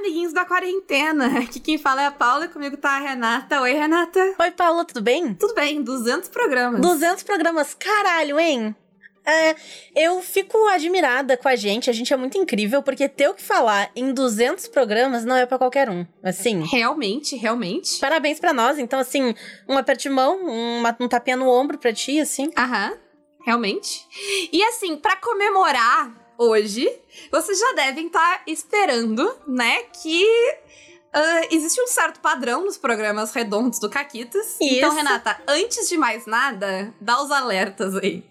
amiguinhos da quarentena. Aqui quem fala é a Paula, comigo tá a Renata. Oi, Renata. Oi, Paula, tudo bem? Tudo bem, 200 programas. 200 programas, caralho, hein? É, eu fico admirada com a gente, a gente é muito incrível, porque ter o que falar em 200 programas não é para qualquer um, assim. Realmente, realmente. Parabéns para nós, então, assim, um aperte de mão, uma, um tapinha no ombro pra ti, assim. Aham, realmente. E assim, para comemorar hoje, vocês já devem estar tá esperando, né, que Uh, existe um certo padrão nos programas redondos do Caquitas. Então, Isso. Então, Renata, antes de mais nada, dá os alertas aí.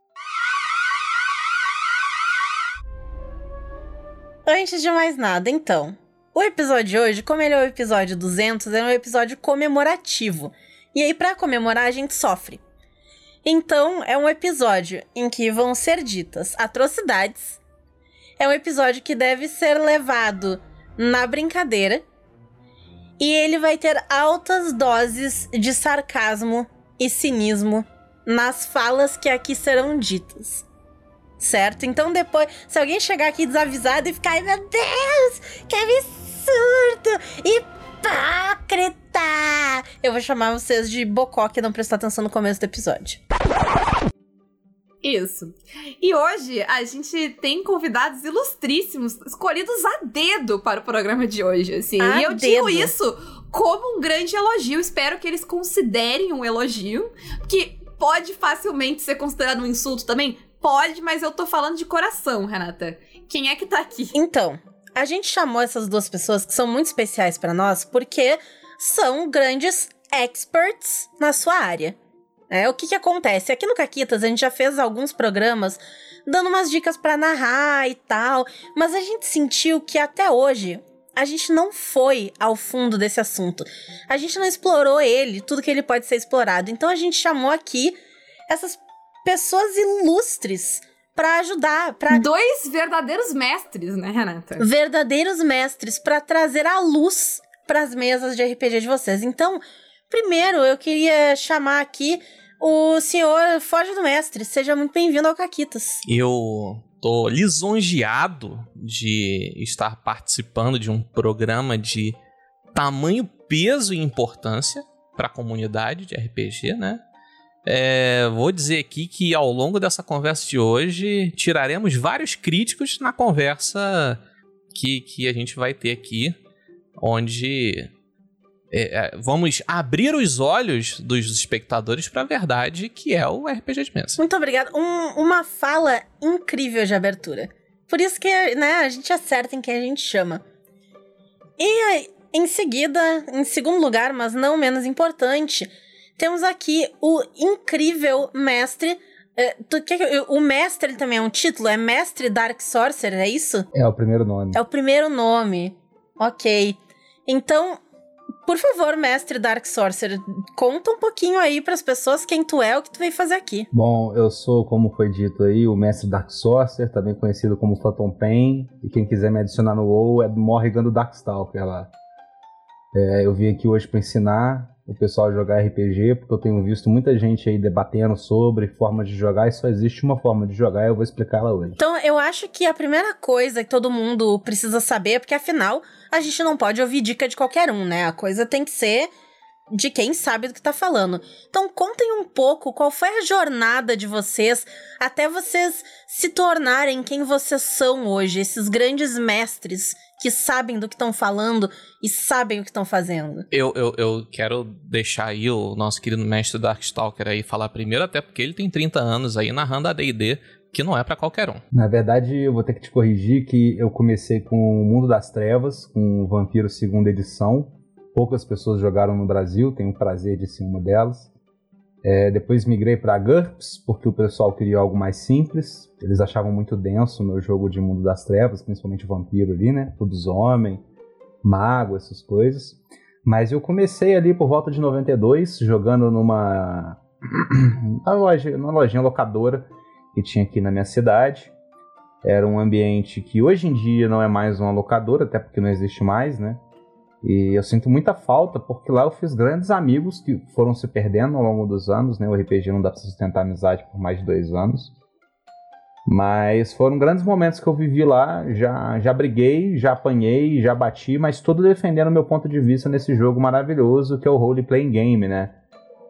Antes de mais nada, então, o episódio de hoje, como ele é o episódio 200, é um episódio comemorativo. E aí, para comemorar, a gente sofre. Então, é um episódio em que vão ser ditas atrocidades. É um episódio que deve ser levado na brincadeira. E ele vai ter altas doses de sarcasmo e cinismo nas falas que aqui serão ditas certo? Então depois, se alguém chegar aqui desavisado e ficar, ai meu Deus, que absurdo, hipócrita, eu vou chamar vocês de bocó que não prestou atenção no começo do episódio. Isso. E hoje a gente tem convidados ilustríssimos, escolhidos a dedo para o programa de hoje, assim. A e eu dedo. digo isso como um grande elogio. Espero que eles considerem um elogio, que pode facilmente ser considerado um insulto também. Pode, mas eu tô falando de coração, Renata. Quem é que tá aqui? Então, a gente chamou essas duas pessoas que são muito especiais para nós porque são grandes experts na sua área. É, o que que acontece? Aqui no Caquitas a gente já fez alguns programas dando umas dicas para narrar e tal, mas a gente sentiu que até hoje a gente não foi ao fundo desse assunto. A gente não explorou ele, tudo que ele pode ser explorado. Então a gente chamou aqui essas pessoas ilustres para ajudar, para dois verdadeiros mestres, né, Renata? Verdadeiros mestres para trazer a luz para as mesas de RPG de vocês. Então, primeiro eu queria chamar aqui o senhor Foge do Mestre. Seja muito bem-vindo ao Caquitas. Eu tô lisonjeado de estar participando de um programa de tamanho, peso e importância para a comunidade de RPG, né? É, vou dizer aqui que ao longo dessa conversa de hoje tiraremos vários críticos na conversa que, que a gente vai ter aqui, onde é, é vamos abrir os olhos dos espectadores para a verdade que é o RPG de mesa. Muito obrigada. Um, uma fala incrível de abertura. Por isso que né, a gente acerta em quem a gente chama. E em seguida, em segundo lugar, mas não menos importante, temos aqui o incrível mestre. É, tu, que, o mestre também é um título? É Mestre Dark Sorcerer, é isso? É o primeiro nome. É o primeiro nome. Ok. Então, por favor, mestre Dark Sorcerer, conta um pouquinho aí para as pessoas quem tu é, o que tu veio fazer aqui. Bom, eu sou, como foi dito aí, o mestre Dark Sorcerer, também conhecido como Phantom Pain, e quem quiser me adicionar no WoW é Morrigan do Darkstalker lá. É, eu vim aqui hoje para ensinar o pessoal jogar RPG, porque eu tenho visto muita gente aí debatendo sobre formas de jogar e só existe uma forma de jogar e eu vou explicar ela hoje. Então, eu acho que a primeira coisa que todo mundo precisa saber é porque afinal a gente não pode ouvir dica de qualquer um, né? A coisa tem que ser de quem sabe do que tá falando. Então, contem um pouco qual foi a jornada de vocês até vocês se tornarem quem vocês são hoje, esses grandes mestres que sabem do que estão falando e sabem o que estão fazendo. Eu, eu, eu quero deixar aí o nosso querido mestre Darkstalker aí falar primeiro, até porque ele tem 30 anos aí narrando a D&D, que não é para qualquer um. Na verdade, eu vou ter que te corrigir que eu comecei com o Mundo das Trevas, com o Vampiro segunda edição. Poucas pessoas jogaram no Brasil, tenho o prazer de ser uma delas. É, depois migrei para GURPS, porque o pessoal queria algo mais simples. Eles achavam muito denso o meu jogo de Mundo das Trevas, principalmente vampiro ali, né? Lobisomem, mago, essas coisas. Mas eu comecei ali por volta de 92, jogando numa, uma loja, numa lojinha locadora que tinha aqui na minha cidade. Era um ambiente que hoje em dia não é mais uma locadora, até porque não existe mais, né? E eu sinto muita falta, porque lá eu fiz grandes amigos que foram se perdendo ao longo dos anos, né? O RPG não dá pra sustentar amizade por mais de dois anos. Mas foram grandes momentos que eu vivi lá. Já, já briguei, já apanhei, já bati, mas tudo defendendo meu ponto de vista nesse jogo maravilhoso que é o Role Playing Game, né?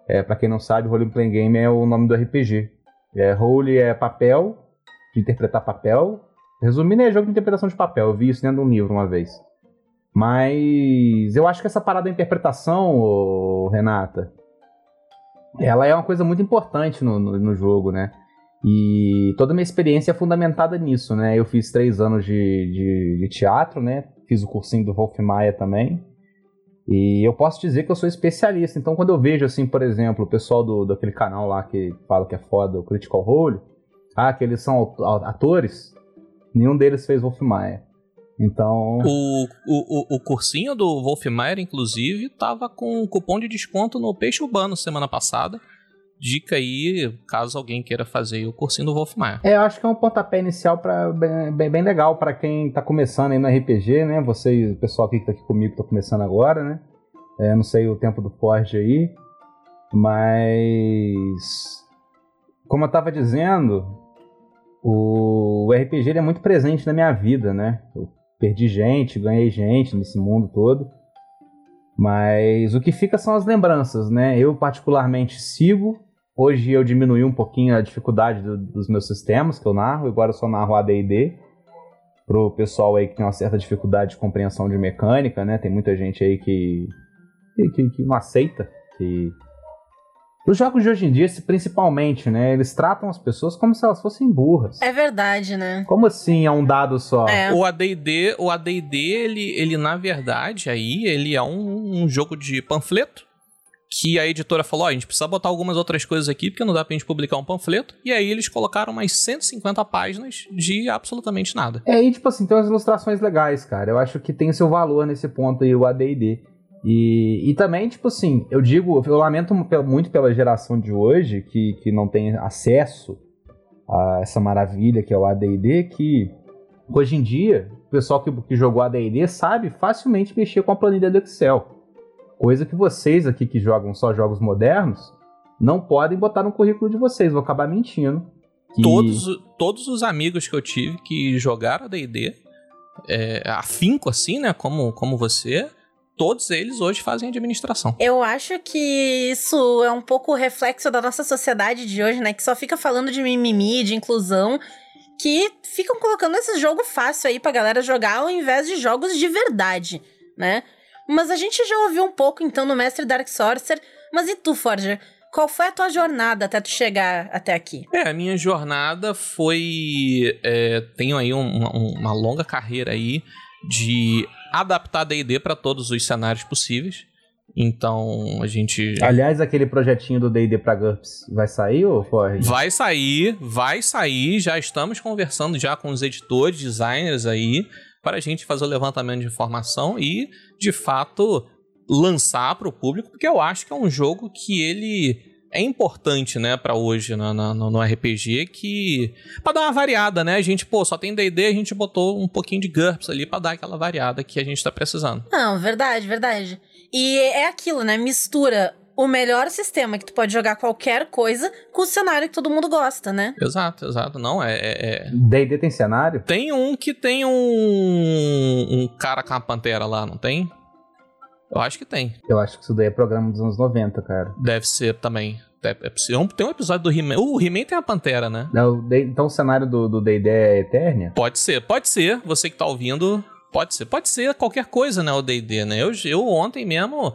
É, para quem não sabe, Role Playing Game é o nome do RPG. É, role é papel, de interpretar papel. Resumindo, é jogo de interpretação de papel. Eu vi isso dentro de um livro uma vez. Mas eu acho que essa parada da interpretação, Renata, ela é uma coisa muito importante no, no, no, jogo, né? E toda a minha experiência é fundamentada nisso, né? Eu fiz três anos de, de, de teatro, né? Fiz o cursinho do Wolf Maia também. E eu posso dizer que eu sou especialista. Então, quando eu vejo, assim, por exemplo, o pessoal do, daquele canal lá que fala que é foda, o Critical Role, ah, que eles são atores, nenhum deles fez Wolf Maia. Então. O, o, o cursinho do Wolf Maia, inclusive, tava com cupom de desconto no Peixe Urbano semana passada. Dica aí, caso alguém queira fazer o cursinho do Wolf Maia. É, eu acho que é um pontapé inicial para bem, bem, legal para quem tá começando aí no RPG, né? Você, o pessoal aqui que tá aqui comigo tá começando agora, né? É, não sei o tempo do Forge aí, mas como eu tava dizendo, o RPG é muito presente na minha vida, né? Eu perdi gente, ganhei gente nesse mundo todo. Mas o que fica são as lembranças, né? Eu particularmente sigo. Hoje eu diminui um pouquinho a dificuldade do, dos meus sistemas que eu narro. Agora eu só narro AD&D. Pro pessoal aí que tem uma certa dificuldade de compreensão de mecânica, né? Tem muita gente aí que, que, que não aceita que os jogos de hoje em dia, principalmente, né? Eles tratam as pessoas como se elas fossem burras. É verdade, né? Como assim é um dado só? É. O AD&D, o AD&D, ele, ele na verdade aí, ele é um, um jogo de panfleto que a editora falou, oh, a gente precisa botar algumas outras coisas aqui, porque não dá pra gente publicar um panfleto. E aí eles colocaram mais 150 páginas de absolutamente nada. É, e tipo assim, tem umas ilustrações legais, cara. Eu acho que tem seu valor nesse ponto aí, o AD&D. E, e também, tipo assim, eu digo, eu lamento muito pela geração de hoje que, que não tem acesso a essa maravilha que é o AD&D, que hoje em dia, o pessoal que, que jogou AD&D sabe facilmente mexer com a planilha do Excel. Coisa que vocês aqui que jogam só jogos modernos não podem botar no currículo de vocês, vou acabar mentindo. Que... Todos, todos os amigos que eu tive que jogaram AD&D, é, afinco assim, né, como, como você todos eles hoje fazem administração. Eu acho que isso é um pouco reflexo da nossa sociedade de hoje, né? Que só fica falando de mimimi, de inclusão, que ficam colocando esse jogo fácil aí pra galera jogar ao invés de jogos de verdade, né? Mas a gente já ouviu um pouco então no Mestre Dark Sorcerer, mas e tu, Forger? Qual foi a tua jornada até tu chegar até aqui? É, a minha jornada foi. É, tenho aí uma, uma longa carreira aí de adaptar D&D para todos os cenários possíveis. Então, a gente. Aliás, aquele projetinho do DD pra GURPS vai sair ou pode? Vai sair, vai sair. Já estamos conversando já com os editores, designers aí, para a gente fazer o levantamento de informação e, de fato, lançar para o público, porque eu acho que é um jogo que ele é importante, né, para hoje no, no, no, RPG que para dar uma variada, né? A gente, pô, só tem D&D, a gente botou um pouquinho de GURPS ali para dar aquela variada que a gente tá precisando. Não, verdade, verdade. E é aquilo, né? Mistura o melhor sistema que tu pode jogar qualquer coisa com o cenário que todo mundo gosta, né? Exato, exato. Não, é. D&D é... tem cenário? Tem um que tem um, um cara com a pantera lá, não tem? Eu acho que tem. Eu acho que isso daí é programa dos anos 90, cara. Deve ser também. É, é. Tem um episódio do He-Man. Uh, o He-Man tem a Pantera, né? Não, então o cenário do D&D é Eternia? Pode ser, pode ser. Você que tá ouvindo, pode ser. Pode ser qualquer coisa, né, o D&D, né? Eu, eu ontem mesmo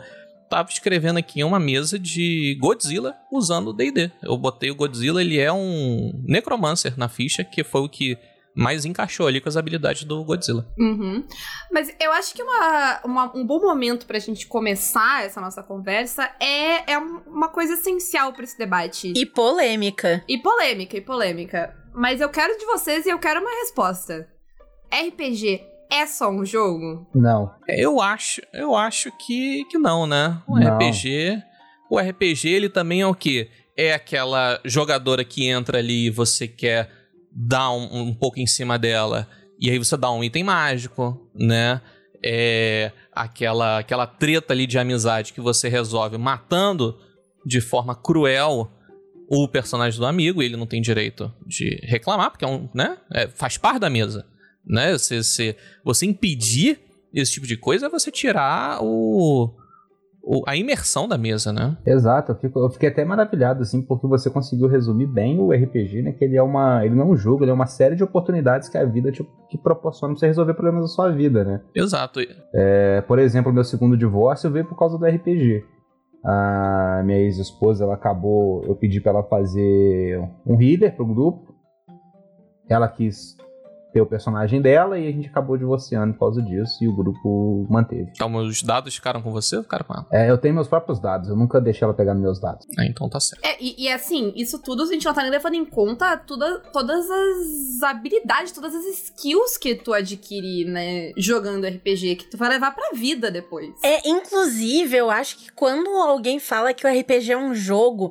tava escrevendo aqui uma mesa de Godzilla usando o D&D. Eu botei o Godzilla, ele é um necromancer na ficha, que foi o que mais encaixou ali com as habilidades do Godzilla. Uhum. Mas eu acho que uma, uma, um bom momento pra gente começar essa nossa conversa é, é uma coisa essencial para esse debate. E polêmica. E polêmica, e polêmica. Mas eu quero de vocês e eu quero uma resposta. RPG é só um jogo? Não. Eu acho, eu acho que, que não, né? O não. RPG, o RPG ele também é o quê? É aquela jogadora que entra ali e você quer dá um, um pouco em cima dela e aí você dá um item mágico, né? É aquela, aquela treta ali de amizade que você resolve matando de forma cruel o personagem do amigo, ele não tem direito de reclamar, porque é um, né? É, faz parte da mesa. Né? Você, você, você impedir esse tipo de coisa é você tirar o, o, a imersão da mesa, né? Exato, eu, fico, eu, fiquei até maravilhado, assim, porque você conseguiu resumir bem o RPG, né? Que ele é uma. Ele não é um jogo, ele é uma série de oportunidades que a vida te, te proporciona pra você resolver problemas da sua vida, né? Exato. É, por exemplo, meu segundo divórcio veio por causa do RPG. A minha ex-esposa, ela acabou. Eu pedi para ela fazer um healer pro grupo. Ela quis ter o personagem dela e a gente acabou divorciando por causa disso e o grupo manteve. Então, os dados ficaram com você ou ficaram com ela? É, eu tenho meus próprios dados, eu nunca deixei ela pegar nos meus dados. É, então tá certo. É, e, e, assim, isso tudo a gente não tá nem levando em conta toda, todas as habilidades, todas as skills que tu adquire, né, jogando RPG, que tu vai levar pra vida depois. É, inclusive, eu acho que quando alguém fala que o RPG é um jogo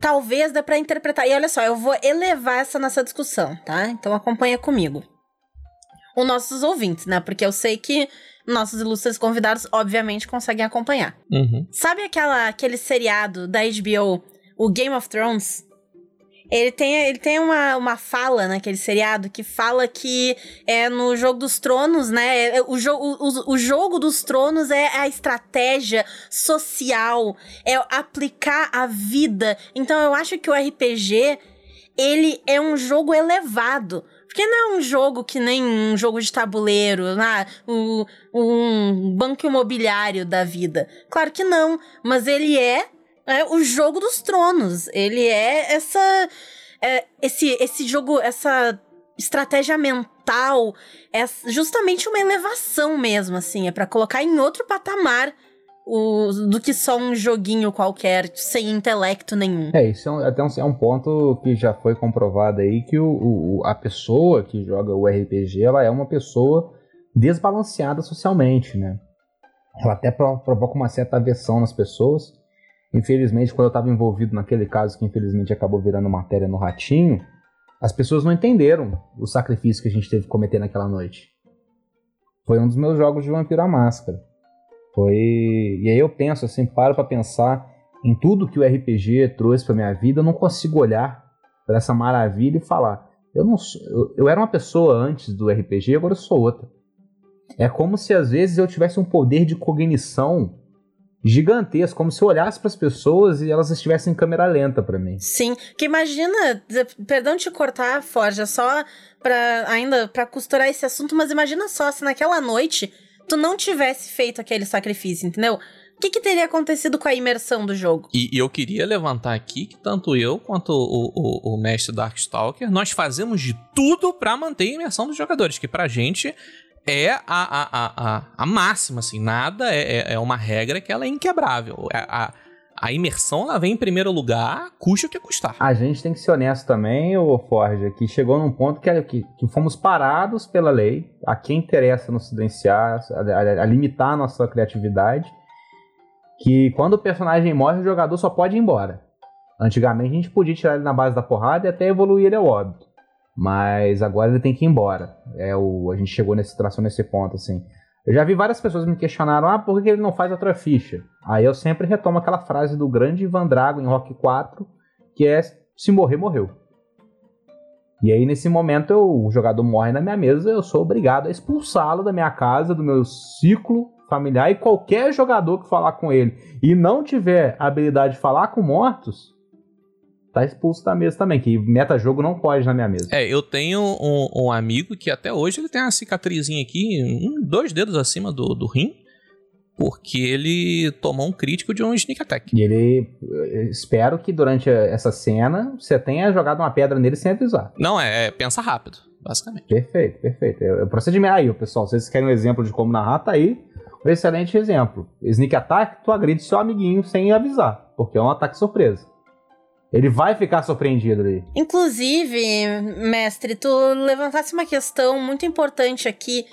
talvez dê para interpretar. E olha só, eu vou elevar essa nossa discussão, tá? Então acompanha comigo. Os nossos ouvintes, né? Porque eu sei que nossos ilustres convidados, obviamente, conseguem acompanhar. Uhum. Sabe aquela, aquele seriado da HBO, o Game of Thrones? Ele tem, ele tem uma, uma fala naquele seriado que fala que é no jogo dos tronos, né? É, o, jo o, o jogo dos tronos é a estratégia social, é aplicar a vida. Então eu acho que o RPG ele é um jogo elevado. Porque não é um jogo que nem um jogo de tabuleiro, né? um, um banco imobiliário da vida. Claro que não, mas ele é é o jogo dos tronos. Ele é essa. É, esse, esse jogo, essa estratégia mental. É justamente uma elevação mesmo, assim. É para colocar em outro patamar o, do que só um joguinho qualquer, sem intelecto nenhum. É, isso é um, até um, é um ponto que já foi comprovado aí, que o, o, a pessoa que joga o RPG, ela é uma pessoa desbalanceada socialmente, né? Ela até provoca uma certa aversão nas pessoas, Infelizmente, quando eu estava envolvido naquele caso que infelizmente acabou virando matéria no Ratinho, as pessoas não entenderam o sacrifício que a gente teve que cometer naquela noite. Foi um dos meus jogos de Vampiro à Máscara. Foi. E aí eu penso assim, paro para pensar em tudo que o RPG trouxe para minha vida, eu não consigo olhar para essa maravilha e falar, eu não sou... eu, eu era uma pessoa antes do RPG, agora eu sou outra. É como se às vezes eu tivesse um poder de cognição gigantesco, como se eu olhasse para as pessoas e elas estivessem em câmera lenta para mim. Sim, que imagina, perdão te cortar, Forja, só para ainda para costurar esse assunto, mas imagina só se naquela noite tu não tivesse feito aquele sacrifício, entendeu? O que, que teria acontecido com a imersão do jogo? E, e eu queria levantar aqui que tanto eu quanto o, o, o mestre Darkstalker, nós fazemos de tudo para manter a imersão dos jogadores, que pra gente é a, a, a, a, máxima, assim. Nada é, é, é uma regra que ela é inquebrável. É, a, a imersão ela vem em primeiro lugar, custa o que custar. A gente tem que ser honesto também, o Forja, que chegou num ponto que, que, que, fomos parados pela lei, a quem interessa nos silenciar, a, a, limitar a nossa criatividade, que quando o personagem morre, o jogador só pode ir embora. Antigamente a gente podia tirar ele na base da porrada e até evoluir ele ao óbito. Mas agora ele tem que ir embora. É o, a gente chegou nesse tração nesse ponto, assim. Eu já vi várias pessoas me questionaram, ah, por que ele não faz outra ficha? Aí eu sempre retomo aquela frase do grande Ivan Drago em Rock 4, que é se morrer, morreu. E aí, nesse momento, eu, o jogador morre na minha mesa, eu sou obrigado a expulsá-lo da minha casa, do meu ciclo familiar, e qualquer jogador que falar com ele e não tiver habilidade de falar com mortos, tá expulso da mesa também, que meta-jogo não pode na minha mesa. É, eu tenho um, um, amigo que até hoje ele tem uma cicatrizinha aqui, um, dois dedos acima do, do rim, porque ele tomou um crítico de um sneak attack. E ele. Espero que durante essa cena você tenha jogado uma pedra nele sem avisar. Não, é, é pensa rápido, basicamente. Perfeito, perfeito. É, o procedimento. Aí, pessoal, se vocês querem um exemplo de como narrar, tá aí. Um excelente exemplo. Sneak attack, tu agride seu amiguinho sem avisar, porque é um ataque surpresa. Ele vai ficar surpreendido ali. Inclusive, mestre, tu levantasse uma questão muito importante aqui,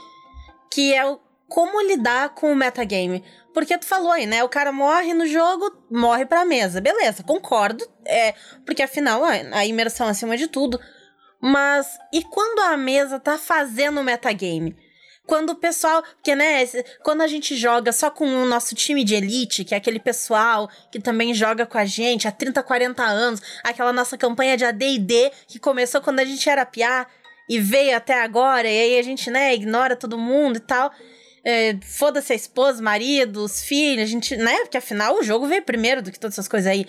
que é o como lidar com o metagame. Porque tu falou aí, né? O cara morre no jogo, morre pra mesa. Beleza, concordo. É, porque afinal, a imersão acima de tudo. Mas e quando a mesa tá fazendo o metagame? Quando o pessoal. Porque, né, quando a gente joga só com o nosso time de elite, que é aquele pessoal que também joga com a gente há 30, 40 anos, aquela nossa campanha de ADD que começou quando a gente era piá e veio até agora, e aí a gente, né, ignora todo mundo e tal. É, Foda-se a esposa, marido, os filhos, a gente, né? Porque afinal o jogo veio primeiro do que todas essas coisas aí.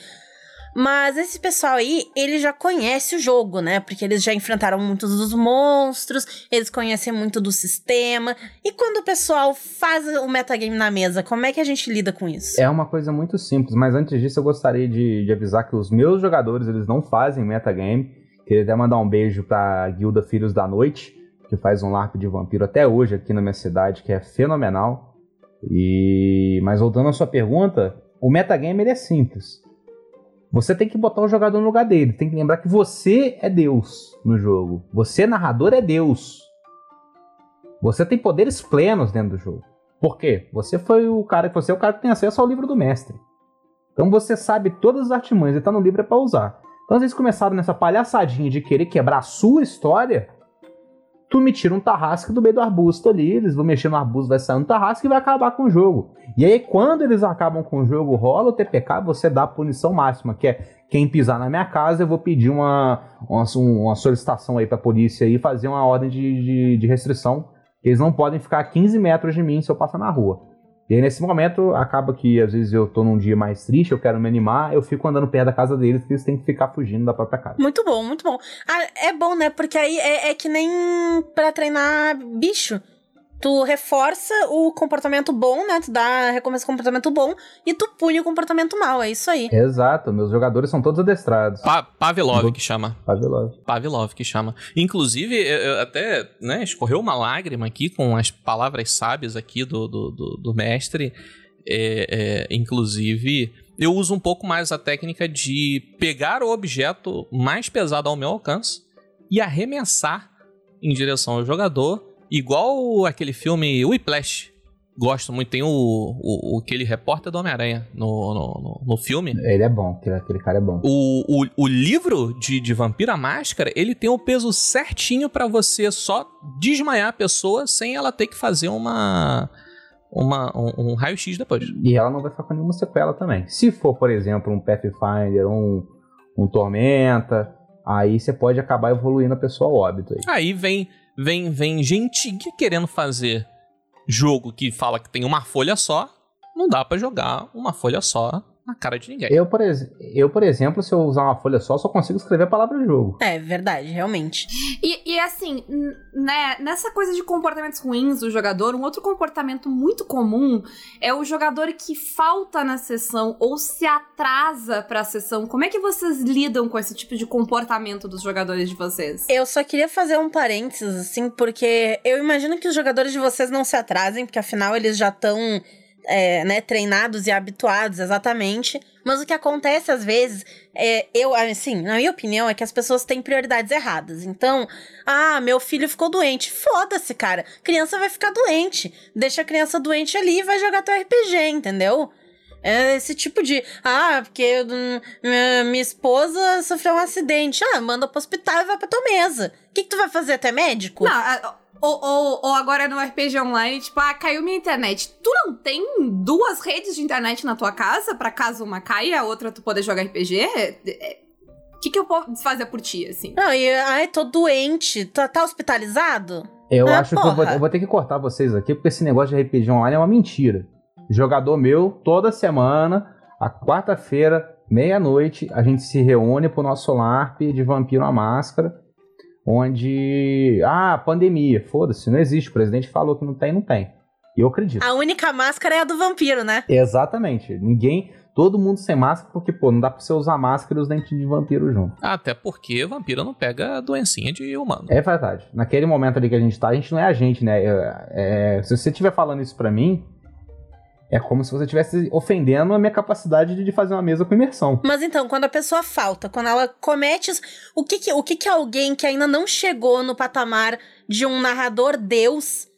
Mas esse pessoal aí, ele já conhece o jogo, né? Porque eles já enfrentaram muitos dos monstros, eles conhecem muito do sistema. E quando o pessoal faz o metagame na mesa, como é que a gente lida com isso? É uma coisa muito simples, mas antes disso eu gostaria de, de avisar que os meus jogadores, eles não fazem metagame. Queria até mandar um beijo pra Guilda Filhos da Noite, que faz um LARP de vampiro até hoje aqui na minha cidade, que é fenomenal. E Mas voltando à sua pergunta, o metagame ele é simples. Você tem que botar o jogador no lugar dele. Tem que lembrar que você é Deus no jogo. Você, narrador, é Deus. Você tem poderes plenos dentro do jogo. Por quê? Você foi o cara, você é o cara que tem acesso ao livro do mestre. Então você sabe todas as artimanhas e tá no livro é para usar. Então vocês começaram nessa palhaçadinha de querer quebrar a sua história. Tu me tira um tarrasque do meio do arbusto ali, eles vão mexer no arbusto, vai sair um tarrasque e vai acabar com o jogo. E aí, quando eles acabam com o jogo, rola o TPK, você dá a punição máxima, que é quem pisar na minha casa, eu vou pedir uma, uma, uma solicitação aí pra polícia e fazer uma ordem de, de, de restrição. Eles não podem ficar a 15 metros de mim se eu passar na rua. E aí, nesse momento, acaba que às vezes eu tô num dia mais triste, eu quero me animar, eu fico andando perto da casa deles, porque eles têm que ficar fugindo da própria casa. Muito bom, muito bom. Ah, é bom, né? Porque aí é, é que nem para treinar bicho tu reforça o comportamento bom, né? Tu dá recompensa comportamento bom e tu pune o comportamento mal. É isso aí. Exato, meus jogadores são todos adestrados. Pa Pavlov que chama. Pavlov. Pavlov que chama. Inclusive, eu até, né, escorreu uma lágrima aqui com as palavras sábias aqui do, do, do, do mestre. É, é, inclusive, eu uso um pouco mais a técnica de pegar o objeto mais pesado ao meu alcance e arremessar em direção ao jogador Igual aquele filme Whiplash. Gosto muito. Tem o, o, aquele repórter do Homem-Aranha no, no, no, filme. Ele é bom, aquele cara é bom. O, o, o livro de, de Vampira Máscara, ele tem o peso certinho para você só desmaiar a pessoa sem ela ter que fazer uma uma, um, um raio-x depois. E ela não vai ficar com nenhuma sequela também. Se for, por exemplo, um Pathfinder, um, um Tormenta, aí você pode acabar evoluindo a pessoa ao óbito. Aí, aí vem vem, vem gente querendo fazer jogo que fala que tem uma folha só, não dá para jogar uma folha só na cara de ninguém. Eu por, eu, por exemplo, se eu usar uma folha só, só consigo escrever a palavra jogo. É, verdade, realmente. E, e assim, né, nessa coisa de comportamentos ruins do jogador, um outro comportamento muito comum é o jogador que falta na sessão ou se atrasa pra sessão. Como é que vocês lidam com esse tipo de comportamento dos jogadores de vocês? Eu só queria fazer um parênteses, assim, porque eu imagino que os jogadores de vocês não se atrasem, porque afinal eles já estão é, né, treinados e habituados exatamente. Mas o que acontece às vezes é, eu, assim, na minha opinião, é que as pessoas têm prioridades erradas. Então, ah, meu filho ficou doente. Foda-se, cara. Criança vai ficar doente. Deixa a criança doente ali e vai jogar teu RPG, entendeu? É esse tipo de. Ah, porque hum, minha, minha, esposa sofreu um acidente. Ah, manda pro hospital e vai pra tua mesa. O que, que tu vai fazer? até médico? Não, ou, ou, ou, agora no RPG Online, tipo, ah, caiu minha internet. Tu não tem duas redes de internet na tua casa para caso uma caia e a outra tu poder jogar RPG? O é, é, que, que eu posso fazer por ti, assim? Não, e ai, tô doente. Tá, tá hospitalizado? Eu ah, acho porra. que eu vou, eu vou, ter que cortar vocês aqui, porque esse negócio de RPG Online é uma mentira. Jogador meu, toda semana, a quarta-feira, meia-noite, a gente se reúne pro nosso LARP de Vampiro à Máscara onde. Ah, pandemia, foda-se, não existe. O presidente falou que não tem, não tem. E eu acredito. A única máscara é a do vampiro, né? Exatamente. Ninguém. Todo mundo sem máscara, porque, pô, não dá pra você usar máscara e os dentes de vampiro junto. Até porque vampiro não pega doencinha de humano. É verdade. Naquele momento ali que a gente tá, a gente não é a gente, né? É, é, se você estiver falando isso pra mim, é como se você estivesse ofendendo a minha capacidade de fazer uma mesa com imersão. Mas então, quando a pessoa falta, quando ela comete. O que que, o que, que alguém que ainda não chegou no patamar de um narrador Deus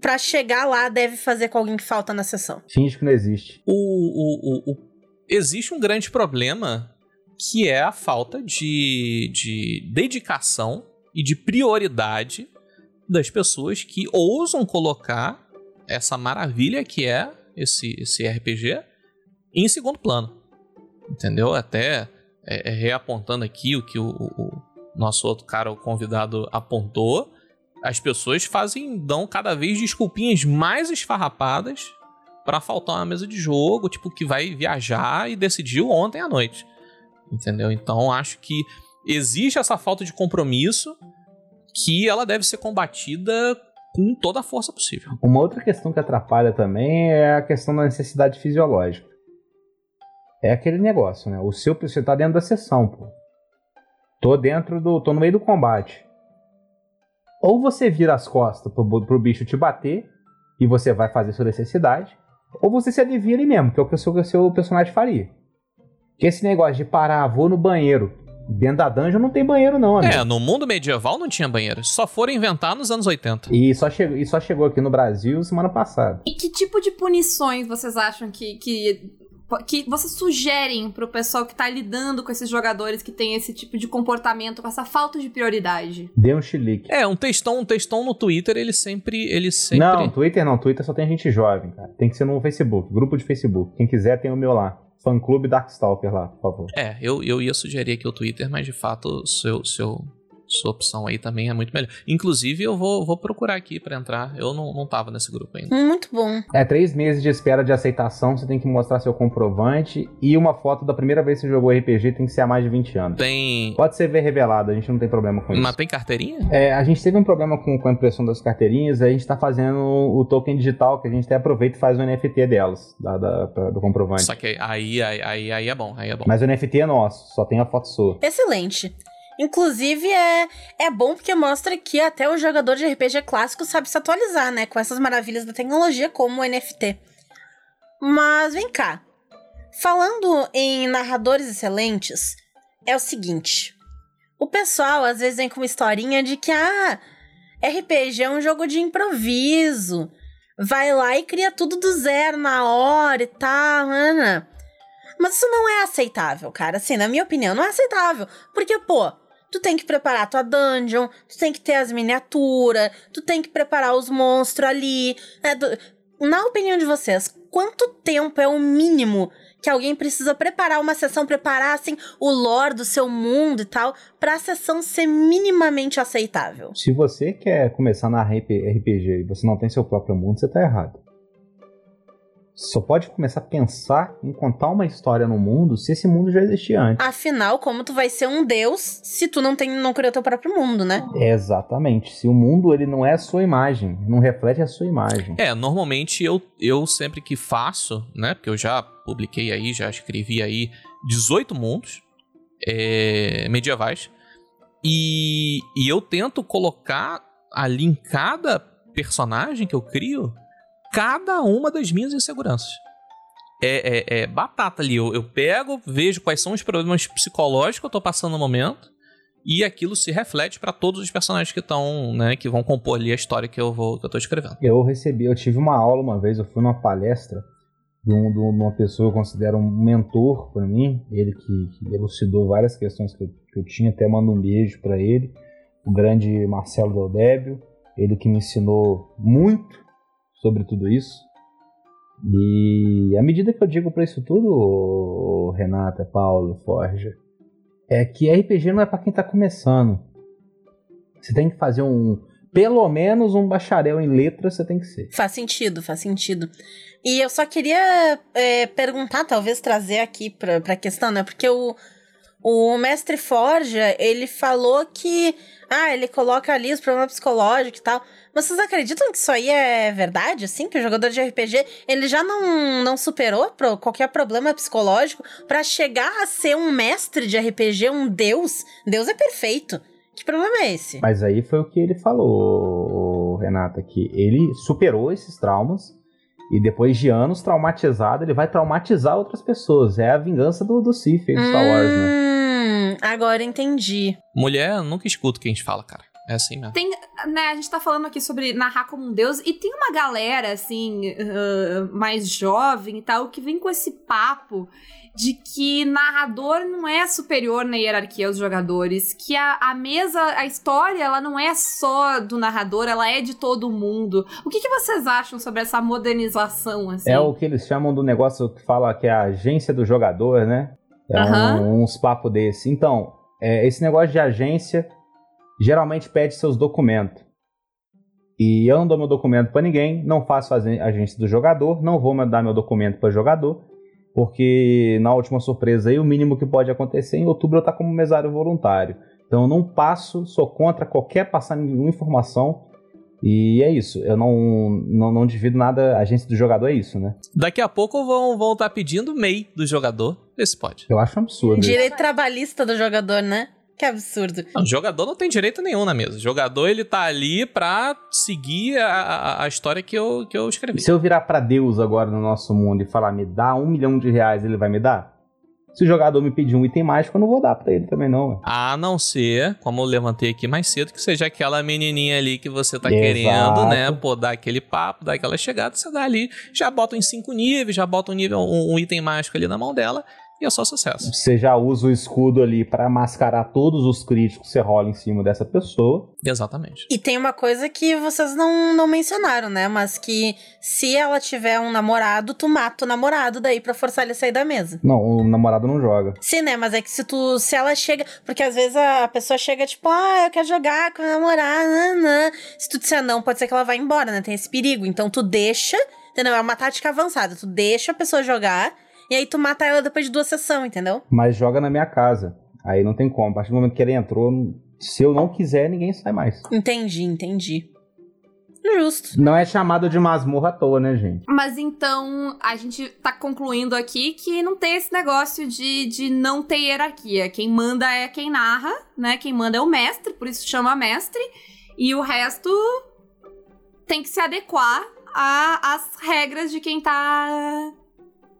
para chegar lá deve fazer com alguém que falta na sessão? Finge que não existe. O, o, o, o, existe um grande problema que é a falta de, de dedicação e de prioridade das pessoas que ousam colocar essa maravilha que é esse, esse RPG em segundo plano. Entendeu? Até é, é, reapontando aqui o que o, o, nosso outro cara, o convidado, apontou. As pessoas fazem, dão cada vez desculpinhas mais esfarrapadas para faltar uma mesa de jogo, tipo, que vai viajar e decidiu ontem à noite. Entendeu? Então acho que existe essa falta de compromisso que ela deve ser combatida com toda a força possível. Uma outra questão que atrapalha também é a questão da necessidade fisiológica. É aquele negócio, né? O seu você tá dentro da sessão, pô. Tô dentro do. tô no meio do combate. Ou você vira as costas pro, pro bicho te bater e você vai fazer sua necessidade, ou você se alivia ali mesmo, que é o que o seu, o seu personagem faria. Que esse negócio de parar, vou no banheiro, Dentro da dungeon não tem banheiro, não, amigo. É, no mundo medieval não tinha banheiro. Só foram inventar nos anos 80. E só, chegou, e só chegou aqui no Brasil semana passada. E que tipo de punições vocês acham que, que que vocês sugerem pro pessoal que tá lidando com esses jogadores que tem esse tipo de comportamento, com essa falta de prioridade? Dê um chilique. É, um textão, um textão no Twitter, ele sempre, ele sempre... Não, Twitter não, Twitter só tem gente jovem, cara. Tem que ser no Facebook, grupo de Facebook. Quem quiser tem o meu lá. Fã Clube Darkstalker lá, por favor. É, eu, eu ia sugerir aqui o Twitter, mas de fato, seu, seu, sua opção aí também é muito melhor. Inclusive, eu vou, vou procurar aqui para entrar. Eu não, não tava nesse grupo ainda. Muito bom. É três meses de espera de aceitação, você tem que mostrar seu comprovante e uma foto da primeira vez que você jogou RPG tem que ser há mais de 20 anos. Tem. Pode ser ver revelado, a gente não tem problema com isso. Mas tem carteirinha? É, a gente teve um problema com, com a impressão das carteirinhas, a gente tá fazendo o token digital, que a gente até aproveita e faz o NFT delas, da, da, do comprovante. Só que aí, aí, aí, aí é bom, aí é bom. Mas o NFT é nosso, só tem a foto sua. Excelente. Inclusive, é, é bom porque mostra que até o jogador de RPG clássico sabe se atualizar, né? Com essas maravilhas da tecnologia, como o NFT. Mas vem cá. Falando em narradores excelentes, é o seguinte. O pessoal às vezes vem com uma historinha de que, ah, RPG é um jogo de improviso. Vai lá e cria tudo do zero na hora e tal, Ana. Mas isso não é aceitável, cara. Assim, na minha opinião, não é aceitável. Porque, pô, tu tem que preparar tua dungeon, tu tem que ter as miniaturas, tu tem que preparar os monstros ali. Né? Na opinião de vocês, quanto tempo é o mínimo que alguém precisa preparar uma sessão, preparar assim o lore do seu mundo e tal, para a sessão ser minimamente aceitável? Se você quer começar na RPG e você não tem seu próprio mundo, você tá errado só pode começar a pensar em contar uma história no mundo se esse mundo já existia antes. Afinal, como tu vai ser um deus se tu não tem não criou teu próprio mundo, né? exatamente. Se o mundo ele não é a sua imagem, não reflete a sua imagem. É, normalmente eu, eu sempre que faço, né, porque eu já publiquei aí, já escrevi aí 18 mundos é, medievais e, e eu tento colocar ali em cada personagem que eu crio cada uma das minhas inseguranças. É, é, é batata ali. Eu, eu, pego, vejo quais são os problemas psicológicos que eu tô passando no momento. E aquilo se reflete para todos os personagens que estão, né, que vão compor ali a história que eu vou, que eu tô escrevendo. Eu recebi, eu tive uma aula uma vez, eu fui numa palestra de, um, de uma pessoa que eu considero um mentor para mim, ele que, que, elucidou várias questões que eu, que eu tinha, até mando um beijo para ele, o grande Marcelo Deldébio, ele que me ensinou muito sobre tudo isso. E à medida que eu digo para isso tudo, Renata, Paulo, Forja, é que RPG não é para quem tá começando. Você tem que fazer um, pelo menos um bacharel em letras você tem que ser. Faz sentido, faz sentido. E eu só queria é, perguntar, talvez trazer aqui pra, pra questão, né? Porque o, o mestre Forja, ele falou que, ah, ele coloca ali os problemas psicológicos e tal. Vocês acreditam que isso aí é verdade, assim? Que o jogador de RPG, ele já não, não superou pro, qualquer problema psicológico para chegar a ser um mestre de RPG, um deus? Deus é perfeito. Que problema é esse? Mas aí foi o que ele falou, Renata, que ele superou esses traumas e depois de anos traumatizado, ele vai traumatizar outras pessoas. É a vingança do, do Sith em Star Wars, né? Hum, agora entendi. Mulher nunca escuta o que a gente fala, cara. É assim mesmo. Tem, né, a gente tá falando aqui sobre narrar como um deus, e tem uma galera, assim, uh, mais jovem e tal, que vem com esse papo de que narrador não é superior na hierarquia aos jogadores, que a, a mesa, a história, ela não é só do narrador, ela é de todo mundo. O que, que vocês acham sobre essa modernização, assim? É o que eles chamam do negócio que fala que é a agência do jogador, né? É uhum. um, uns papos desse. Então, é, esse negócio de agência geralmente pede seus documentos. E eu não dou meu documento para ninguém, não faço agência do jogador, não vou mandar meu documento para jogador porque na última surpresa aí, o mínimo que pode acontecer em outubro eu estar tá como mesário voluntário. Então eu não passo, sou contra qualquer passar nenhuma informação. E é isso, eu não, não, não divido nada, a agência do jogador é isso, né? Daqui a pouco vão, vão estar tá pedindo MEI do jogador, esse pode. Eu acho um absurdo. Direito isso. trabalhista do jogador, né? Que absurdo. Não, o jogador não tem direito nenhum na mesa. O jogador, ele tá ali pra seguir a, a, a história que eu, que eu escrevi. Se eu virar para Deus agora no nosso mundo e falar, me dá um milhão de reais, ele vai me dar? Se o jogador me pedir um item mágico, eu não vou dar pra ele também, não. A não ser, como eu levantei aqui mais cedo, que seja aquela menininha ali que você tá Exato. querendo, né? Pô, dar aquele papo, dar aquela chegada, você dá ali, já bota em cinco níveis, já bota um nível, um, um item mágico ali na mão dela e é só sucesso. Você já usa o escudo ali para mascarar todos os críticos que você rola em cima dessa pessoa. Exatamente. E tem uma coisa que vocês não, não mencionaram, né? Mas que se ela tiver um namorado, tu mata o namorado daí pra forçar ele a sair da mesa. Não, o namorado não joga. Sim, né? Mas é que se tu. Se ela chega. Porque às vezes a pessoa chega tipo, ah, eu quero jogar com o namorado. Nanã. Se tu disser não, pode ser que ela vá embora, né? Tem esse perigo. Então tu deixa. Entendeu? É uma tática avançada. Tu deixa a pessoa jogar e aí tu mata ela depois de duas sessões, entendeu? Mas joga na minha casa. Aí não tem como. A partir do momento que ele entrou, se eu não quiser, ninguém sai mais. Entendi, entendi. Justo. Não é chamado de masmorra à toa, né, gente? Mas então, a gente tá concluindo aqui que não tem esse negócio de, de não ter hierarquia. Quem manda é quem narra, né? Quem manda é o mestre, por isso chama mestre. E o resto tem que se adequar às regras de quem tá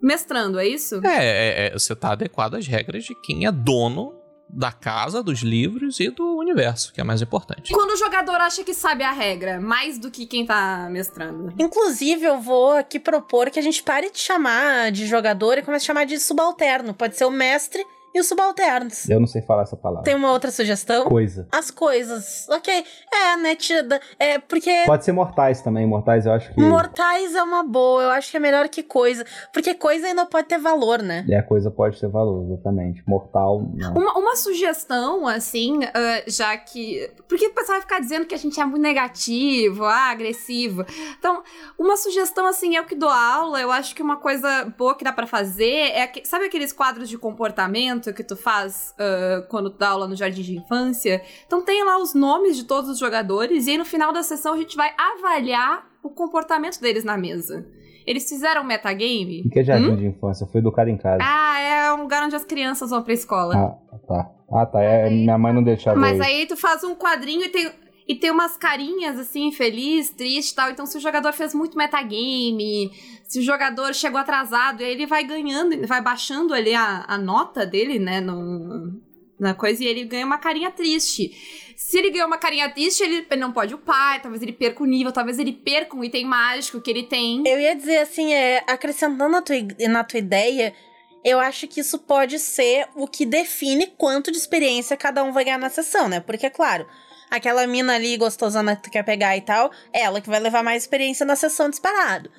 mestrando, é isso? É, é, é, você tá adequado às regras de quem é dono da casa, dos livros e do universo, que é mais importante. Quando o jogador acha que sabe a regra, mais do que quem tá mestrando. Inclusive, eu vou aqui propor que a gente pare de chamar de jogador e comece a chamar de subalterno. Pode ser o mestre e os subalternos. Eu não sei falar essa palavra. Tem uma outra sugestão? Coisa. As coisas. Ok. É, né, tida. É, porque. Pode ser mortais também. Mortais eu acho que. Mortais é uma boa. Eu acho que é melhor que coisa. Porque coisa ainda pode ter valor, né? É, a coisa pode ter valor, exatamente. Mortal. Não. Uma, uma sugestão, assim, uh, já que. Porque o pessoal vai ficar dizendo que a gente é muito negativo, ah, agressivo. Então, uma sugestão, assim, é o que dou aula. Eu acho que uma coisa boa que dá para fazer é. Que, sabe aqueles quadros de comportamento? Que tu faz uh, quando tu dá aula no jardim de infância. Então tem lá os nomes de todos os jogadores e aí no final da sessão a gente vai avaliar o comportamento deles na mesa. Eles fizeram metagame. O que é jardim hum? de infância? Eu fui educado em casa. Ah, é um lugar onde as crianças vão pra escola. Ah, tá. Ah, tá. É, minha mãe não deixava. Mas aí tu faz um quadrinho e tem e tem umas carinhas assim, feliz, triste e tal. Então, se o jogador fez muito metagame, se o jogador chegou atrasado, ele vai ganhando, vai baixando ali a, a nota dele, né, no, na coisa, e ele ganha uma carinha triste. Se ele ganhou uma carinha triste, ele, ele não pode upar, talvez ele perca o nível, talvez ele perca um item mágico que ele tem. Eu ia dizer assim, é, acrescentando na tua, na tua ideia, eu acho que isso pode ser o que define quanto de experiência cada um vai ganhar na sessão, né? Porque, claro, aquela mina ali gostosona que tu quer pegar e tal, é ela que vai levar mais experiência na sessão disparado.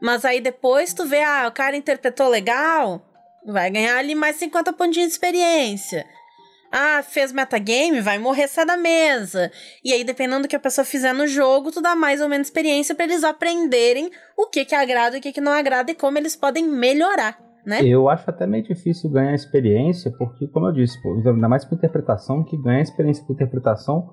Mas aí depois tu vê, ah, o cara interpretou legal, vai ganhar ali mais 50 pontinhos de experiência. Ah, fez metagame, vai morrer sai da mesa. E aí, dependendo do que a pessoa fizer no jogo, tu dá mais ou menos experiência para eles aprenderem o que que agrada e o que que não agrada e como eles podem melhorar, né? Eu acho até meio difícil ganhar experiência, porque, como eu disse, ainda mais por interpretação, que ganha experiência por interpretação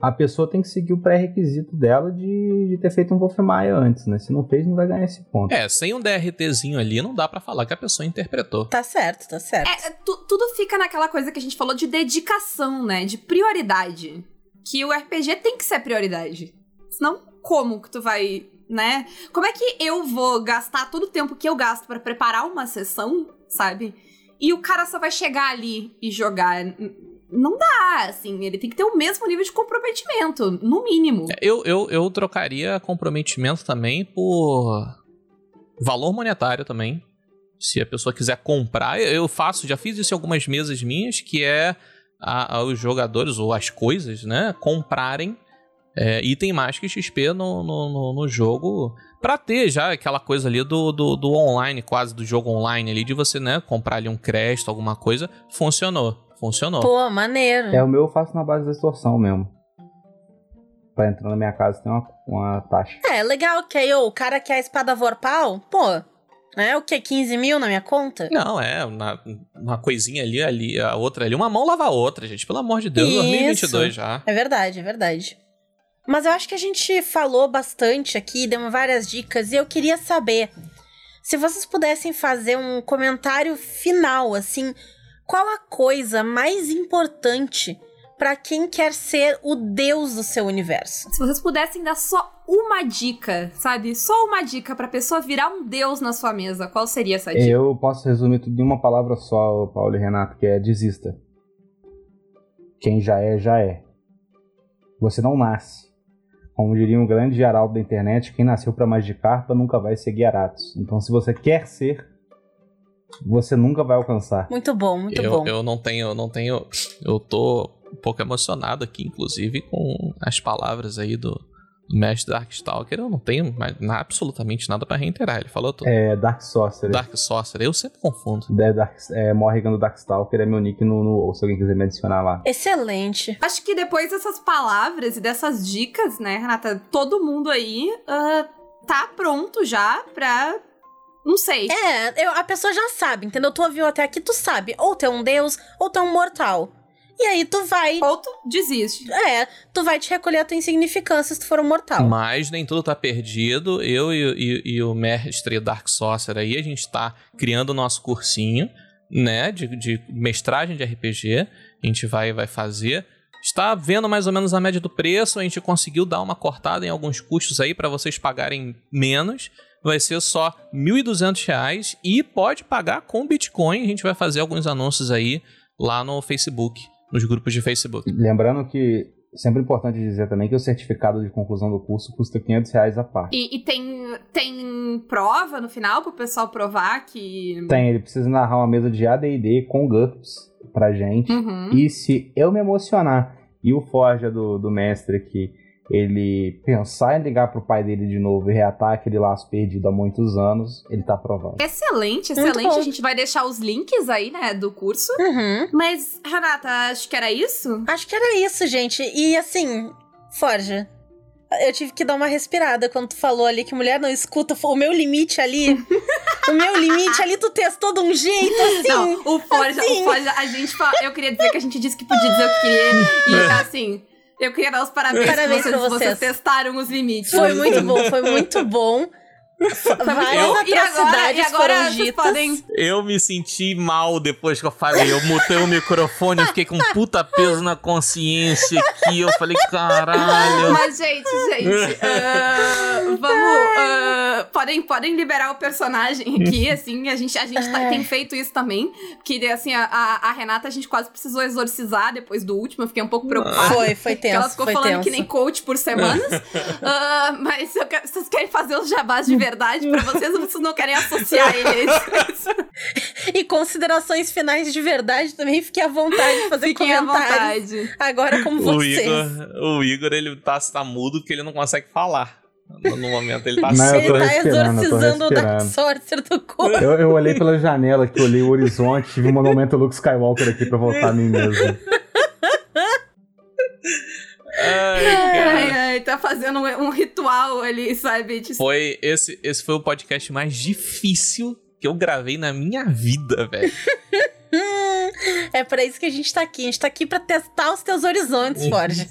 a pessoa tem que seguir o pré-requisito dela de, de, ter feito um Wolf Maia antes, né? Se não fez, não vai ganhar esse ponto. É, sem um DRTzinho ali, não dá para falar que a pessoa interpretou. Tá certo, tá certo. É, tu, tudo fica naquela coisa que a gente falou de dedicação, né? De prioridade. Que o RPG tem que ser prioridade. Senão, como que tu vai, né? Como é que eu vou gastar todo o tempo que eu gasto para preparar uma sessão, sabe? E o cara só vai chegar ali e jogar não dá, assim, ele tem que ter o mesmo nível de comprometimento, no mínimo. É, eu, eu, eu trocaria comprometimento também por valor monetário também. Se a pessoa quiser comprar, eu faço, já fiz isso em algumas mesas minhas, que é a, a, os jogadores ou as coisas, né, comprarem é, item mágico XP no, no, no, no jogo para ter já aquela coisa ali do, do, do, online, quase do jogo online ali, de você, né, comprar ali um crédito, alguma coisa, funcionou. Funcionou. Pô, maneiro. É, o meu eu faço na base da extorsão mesmo. Pra entrar na minha casa tem uma, uma taxa. É, legal que aí o cara quer a espada Vorpal, pô, é o que? 15 mil na minha conta? Não, é uma, uma coisinha ali, ali, a outra ali. Uma mão lava a outra, gente. Pelo amor de Deus, Isso. 2022 já. É verdade, é verdade. Mas eu acho que a gente falou bastante aqui, deu várias dicas, e eu queria saber se vocês pudessem fazer um comentário final, assim, qual a coisa mais importante para quem quer ser o deus do seu universo. Se vocês pudessem dar só uma dica, sabe? Só uma dica pra pessoa virar um deus na sua mesa, qual seria essa dica? Eu posso resumir tudo em uma palavra só, Paulo e Renato, que é desista. Quem já é, já é. Você não nasce. Como diria um grande Geraldo da internet, quem nasceu para Magikarpa nunca vai ser Gyarados. Então, se você quer ser, você nunca vai alcançar. Muito bom, muito eu, bom. Eu não tenho, eu não tenho, eu tô um pouco emocionado aqui, inclusive, com as palavras aí do, do mestre Darkstalker. Eu não tenho mais, absolutamente nada para reiterar. Ele falou tudo. É Dark Sorcerer. Dark Sorcerer, eu sempre confundo. É, Dark, é Morrigan do Darkstalker é meu nick no, no, se alguém quiser me adicionar lá. Excelente. Acho que depois dessas palavras e dessas dicas, né, Renata, todo mundo aí uh, tá pronto já pra não sei. É, eu, a pessoa já sabe, entendeu? Tu ouviu até aqui, tu sabe. Ou tu é um deus, ou tu é um mortal. E aí tu vai. Ou tu desiste. É, tu vai te recolher a tua insignificância se tu for um mortal. Mas nem tudo tá perdido. Eu e, e, e o mestre Dark Sorcerer aí, a gente tá criando o nosso cursinho, né? De, de mestragem de RPG. A gente vai, vai fazer. Está vendo mais ou menos a média do preço. A gente conseguiu dar uma cortada em alguns custos aí para vocês pagarem menos. Vai ser só R$ 1.200 e pode pagar com Bitcoin. A gente vai fazer alguns anúncios aí lá no Facebook nos grupos de Facebook. Lembrando que sempre importante dizer também que o certificado de conclusão do curso custa 500 reais a parte. E, e, tem, tem prova no final pro pessoal provar que... Tem, ele precisa narrar uma mesa de AD&D com GURPS pra gente. Uhum. E se eu me emocionar e o Forja do, do mestre aqui ele pensar em ligar pro pai dele de novo e reatar aquele laço perdido há muitos anos, ele tá aprovado. Excelente, excelente. A gente vai deixar os links aí, né, do curso. Uhum. Mas, Renata, acho que era isso? Acho que era isso, gente. E assim, Forja, eu tive que dar uma respirada quando tu falou ali que mulher não escuta. O meu limite ali. o meu limite ali, tu testou de um jeito assim. Não, o Forja, assim. o Forja, a gente fala. Eu queria dizer que a gente disse que podia dizer o que queria. E assim. Eu queria dar os parabéns, parabéns vocês. Vocês testaram os limites. Foi muito bom, foi muito bom. Eu, e agora, e agora foram Podem... Eu me senti mal depois que eu falei. Eu mutei o microfone, eu fiquei com um puta peso na consciência aqui. Eu falei, caralho. Mas, gente, gente, uh, vamos. Uh, podem, podem liberar o personagem aqui, assim. A gente, a gente tá, tem feito isso também. Que, assim, a, a, Renata a gente quase precisou exorcizar depois do último. Eu fiquei um pouco preocupada. Foi, foi tenso. ela ficou falando tenso. que nem coach por semanas. uh, mas eu, vocês querem fazer os jabás de verdade pra vocês vocês não querem associar ele a isso? e considerações finais de verdade também, fiquem à vontade de fazer Fiquem comentários. À vontade. Agora, como o vocês. Igor, o Igor, ele tá, tá mudo porque ele não consegue falar. No momento ele tá não, Ele tá exorcizando o Dark Sorcerer do corpo. Eu, eu olhei pela janela aqui, olhei o horizonte, tive um monumento Luke Skywalker aqui pra voltar a mim mesmo. Ai, ai, ai, tá fazendo um, um ritual ali, sabe? Foi, esse, esse foi o podcast mais difícil que eu gravei na minha vida, velho. é para isso que a gente tá aqui. A gente tá aqui pra testar os teus horizontes, Forja.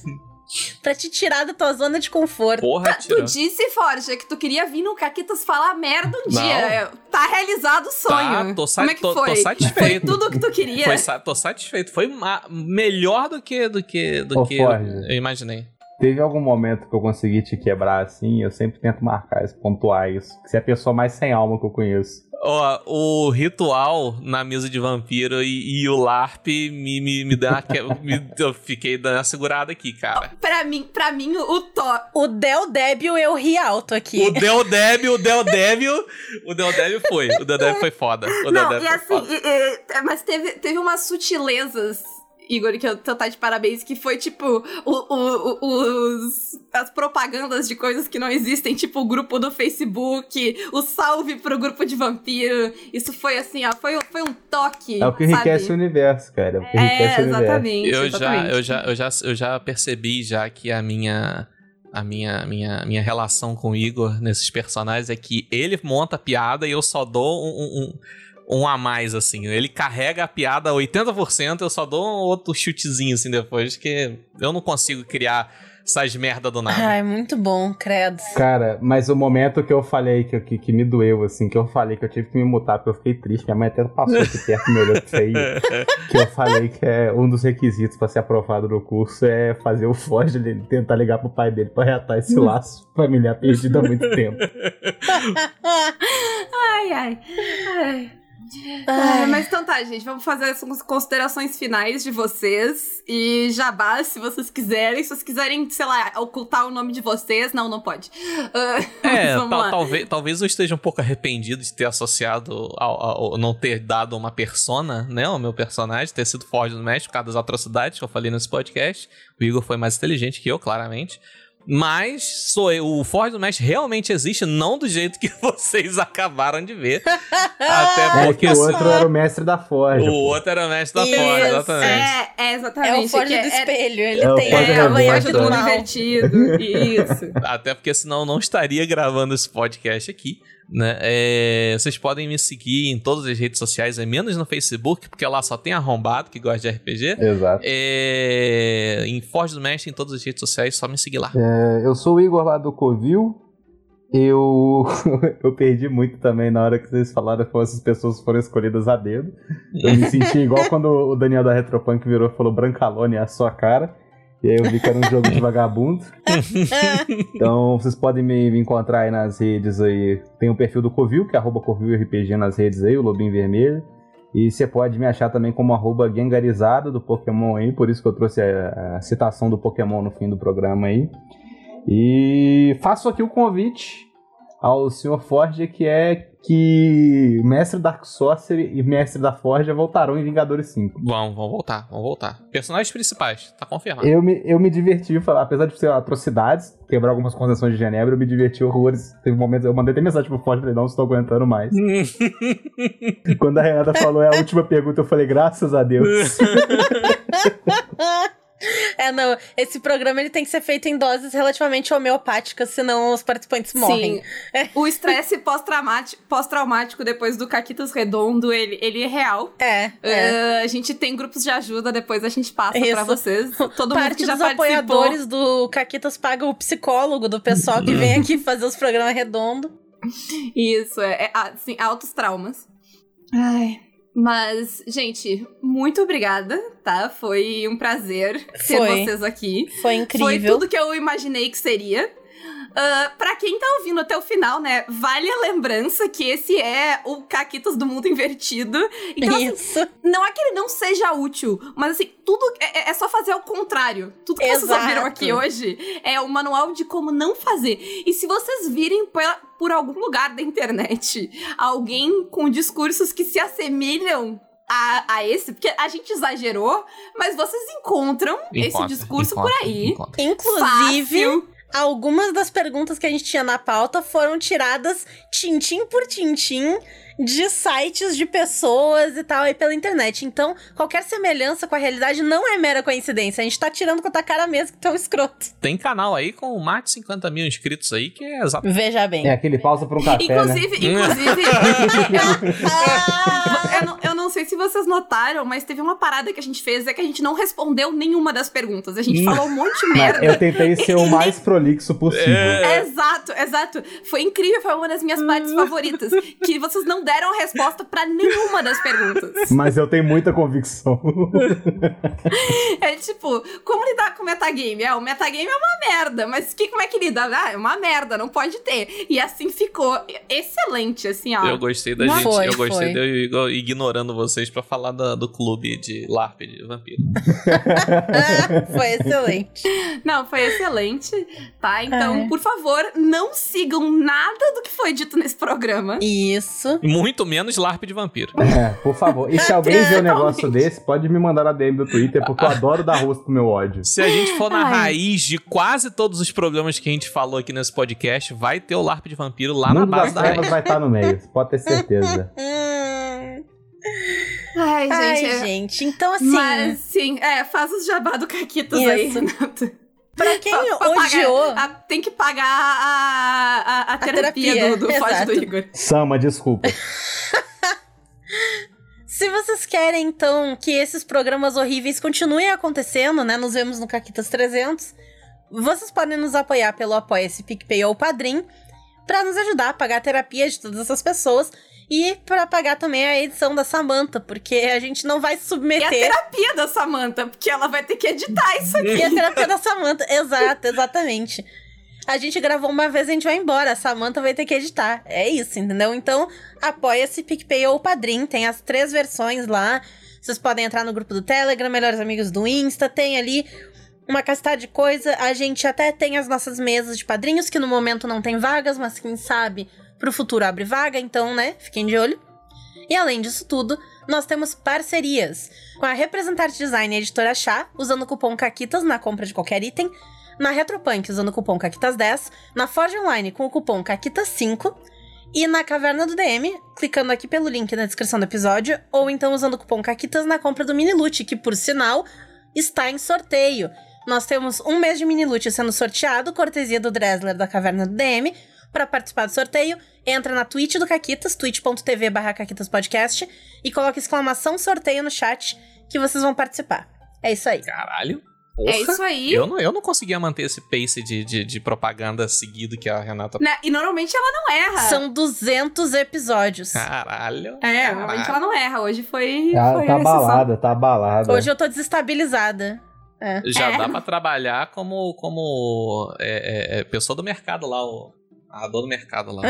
Pra te tirar da tua zona de conforto. Porra, tá, tu disse, Forja, que tu queria vir no Caquitas falar merda um Não. dia. Tá realizado o sonho. Tá, tô, Como é que tô, foi? tô satisfeito. Foi tudo o que tu queria. Foi, tô satisfeito. Foi melhor do que do que, do Ô, que eu, eu imaginei. Teve algum momento que eu consegui te quebrar assim? Eu sempre tento marcar isso, pontuar isso. Você é a pessoa mais sem alma que eu conheço. Ó, o ritual na mesa de vampiro e, e o LARP me, me, me dá uma, me, Eu fiquei dando uma segurada aqui, cara. Pra mim, pra mim o to... O Del Débil eu ri alto aqui. O Del Débil, o Del Débil. o Del Débil foi. O Del Débil foi foda. O Não, e assim, e, e, mas teve, teve umas sutilezas Igor, que eu tô tá de parabéns, que foi tipo o, o, os, as propagandas de coisas que não existem, tipo o grupo do Facebook, o salve pro grupo de vampiro. Isso foi assim, ó, foi, foi um toque. É o que enriquece sabe? o universo, cara. É o que enriquece é, exatamente, Eu, exatamente. Já, eu, já, eu, já, eu já percebi já que a minha a minha, minha, minha relação com o Igor nesses personagens é que ele monta a piada e eu só dou um, um, um a mais, assim. Ele carrega a piada 80%, eu só dou um outro chutezinho, assim, depois, que eu não consigo criar essas merda do nada. Ai, muito bom, credo. Cara, mas o momento que eu falei, que, que, que, me doeu, assim, que eu falei que eu tive que me mutar porque eu fiquei triste, minha mãe até passou aqui perto me olhou feio, que eu falei que é um dos requisitos para ser aprovado no curso é fazer o Foge tentar ligar pro pai dele pra reatar esse laço familiar perdido há muito tempo. ai, ai, ai. Mas então tá, gente. Vamos fazer as considerações finais de vocês. E jabá, se vocês quiserem. Se vocês quiserem, sei lá, ocultar o nome de vocês. Não, não pode. Uh, é, tal, talvez, talvez eu esteja um pouco arrependido de ter associado ao, ao, não ter dado uma persona, né? Ao meu personagem, ter sido forte no México por causa das atrocidades que eu falei nesse podcast. O Igor foi mais inteligente que eu, claramente. Mas sou eu, o Ford do Mestre realmente existe, não do jeito que vocês acabaram de ver. Até porque. É o outro era o mestre da Ford. O outro era o mestre da Ford, exatamente. É, é, exatamente. É o Ford é, do espelho. Ele é tem é, a manhã do mundo invertido. Isso. Até porque senão eu não estaria gravando esse podcast aqui. Né? É, vocês podem me seguir em todas as redes sociais, é menos no Facebook, porque lá só tem arrombado que gosta de RPG. Exato. É, em Forge do Mestre, em todas as redes sociais, só me seguir lá. É, eu sou o Igor lá do Covil. Eu, eu perdi muito também na hora que vocês falaram que essas pessoas foram escolhidas a dedo. Eu me senti igual quando o Daniel da Retropunk virou e falou Brancalone é a sua cara. E aí eu vi que era um jogo de vagabundo. então vocês podem me, me, encontrar aí nas redes aí. Tem o perfil do Covil, que é arroba RPG nas redes aí, o Lobinho Vermelho. E você pode me achar também como arroba Gengarizado do Pokémon aí, por isso que eu trouxe a, a citação do Pokémon no fim do programa aí. E faço aqui o convite ao Sr. Forge, que é que Mestre Dark Sorcery e Mestre da Forja voltarão em Vingadores 5. Vão, vão voltar, vão voltar. Personagens principais, tá confirmado. Eu me, eu me diverti, apesar de ser atrocidades, quebrar algumas convenções de Genebra, eu me diverti horrores. Teve momentos, eu mandei até mensagem pro Forge, falei, não estou aguentando mais. Quando a Renata falou é a última pergunta, eu falei, graças a Deus. É, não. Esse programa ele tem que ser feito em doses relativamente homeopáticas, senão os participantes morrem. Sim. É. O estresse pós-traumático pós depois do Caquitas Redondo, ele, ele é real. É. é. Uh, a gente tem grupos de ajuda, depois a gente passa Isso. pra vocês. Todo Parte mundo que já dos participou. apoiadores do Caquitas paga o psicólogo do pessoal que vem aqui fazer os programas redondos. Isso, é, é assim, altos traumas. Ai. Mas, gente, muito obrigada, tá? Foi um prazer ter Foi. vocês aqui. Foi incrível. Foi tudo que eu imaginei que seria. Uh, pra quem tá ouvindo até o final, né, vale a lembrança que esse é o Caquitas do Mundo Invertido. Então, assim, Isso. Assim, não é que ele não seja útil, mas assim, tudo é, é, é só fazer ao contrário. Tudo que Exato. vocês ouviram aqui hoje é o manual de como não fazer. E se vocês virem pela, por algum lugar da internet alguém com discursos que se assemelham a, a, esse, porque a gente exagerou, mas vocês encontram encontra, esse discurso encontra, por aí. Encontra. Inclusive, Fácil algumas das perguntas que a gente tinha na pauta foram tiradas tintim por tintim de sites de pessoas e tal aí pela internet. Então, qualquer semelhança com a realidade não é mera coincidência. A gente tá tirando com a cara mesmo que tão escroto. Tem canal aí com mais de 50 mil inscritos aí que é exato. Veja bem. É aquele pausa pra um café, Inclusive, né? inclusive... eu, não, eu não sei se vocês notaram, mas teve uma parada que a gente fez, é que a gente não respondeu nenhuma das perguntas. A gente falou um monte de merda. Eu tentei ser o mais prolixo possível. É... Exato. Exato. Foi incrível, foi uma das minhas partes favoritas. Que vocês não deram resposta para nenhuma das perguntas. Mas eu tenho muita convicção. é tipo, como lidar com o metagame? É, o metagame é uma merda, mas que, como é que lida? Ah, é uma merda, não pode ter. E assim ficou. Excelente, assim, ó. Eu gostei da não gente, foi, eu gostei de eu ignorando vocês para falar do, do clube de LARP de vampiro. foi excelente. Não, foi excelente, tá? Então, é. por favor, não sigam nada do que foi dito nesse programa. Isso. Muito menos LARP de vampiro. É, por favor. E se alguém vê um negócio desse, pode me mandar a DM do Twitter, porque eu adoro dar rosto pro meu ódio. Se a gente for na Ai. raiz de quase todos os problemas que a gente falou aqui nesse podcast, vai ter o LARP de vampiro lá Mundo na base das da trevas vai estar no meio, pode ter certeza. Ai, gente. Ai, é... gente. Então, assim. Mas, sim, é, faz os jabá do Caquitas Isso. aí, Pra quem pra, pra odiou. Pagar, a, tem que pagar a, a, a, a terapia, terapia, do, do Foge do Igor. Sama, desculpa. Se vocês querem, então, que esses programas horríveis continuem acontecendo, né? Nos vemos no Caquitas 300. Vocês podem nos apoiar pelo Apoia-se PicPay ou Padrim para nos ajudar a pagar a terapia de todas essas pessoas e para pagar também a edição da Samantha, porque a gente não vai submeter. E a terapia da Samantha, porque ela vai ter que editar isso aqui. E a terapia da Samantha, exato, exatamente. A gente gravou uma vez, a gente vai embora. A Samantha vai ter que editar. É isso, entendeu? Então, apoia-se PicPay ou Padrim. Tem as três versões lá. Vocês podem entrar no grupo do Telegram, Melhores Amigos do Insta. Tem ali uma castada de coisa. A gente até tem as nossas mesas de padrinhos, que no momento não tem vagas, mas quem sabe pro futuro abre vaga, então, né? Fiquem de olho. E além disso tudo, nós temos parcerias com a Representarte Design e Editora Chá, usando o cupom CAQUITAS na compra de qualquer item, na Retropunk usando o cupom CAQUITAS10, na Forge Online com o cupom CAQUITAS5 e na Caverna do DM, clicando aqui pelo link na descrição do episódio, ou então usando o cupom CAQUITAS na compra do Mini Loot, que por sinal está em sorteio. Nós temos um mês de Mini Loot sendo sorteado, cortesia do Dresler da Caverna do DM, para participar do sorteio, entra na Twitch do Caquitas, twitch.tv barra Podcast, e coloca exclamação sorteio no chat que vocês vão participar. É isso aí. Caralho. Porra, é isso aí. Eu não, eu não conseguia manter esse pace de, de, de propaganda seguido que a Renata. Né? E normalmente ela não erra. São 200 episódios. Caralho. É, caralho. normalmente ela não erra. Hoje foi. Tá, foi tá abalada, tá abalada. Hoje eu tô desestabilizada. É. Já é. dá pra trabalhar como, como é, é, é pessoa do mercado lá, o a dor do mercado lá.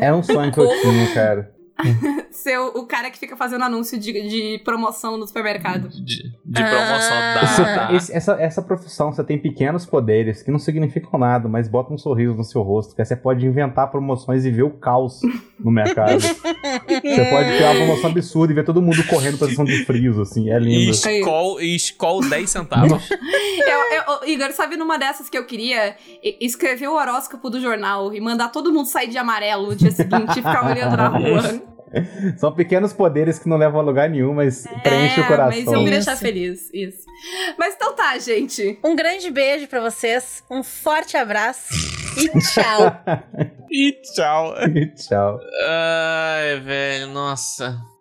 É um sonho que eu tinha, cara. Ser o, cara que fica fazendo anúncio de, de promoção no supermercado. De, de promoção ah. da, Esse, essa, essa profissão, você tem pequenos poderes que não significam nada, mas bota um sorriso no seu rosto, que você pode inventar promoções e ver o caos no mercado. você pode criar uma promoção absurda e ver todo mundo correndo pra sessão de friso, assim, é lindo. E Skol, e Skol 10 centavos. eu, eu, Igor, sabe numa dessas que eu queria? Escrever o horóscopo do jornal e mandar todo mundo sair de amarelo no dia seguinte e ficar olhando na rua. São pequenos poderes que não levam a lugar nenhum, mas é, preenche o coração. Mas eu me deixar feliz, isso. Mas então tá, gente. Um grande beijo para vocês, um forte abraço e tchau. e tchau. E tchau. Ai, velho, nossa.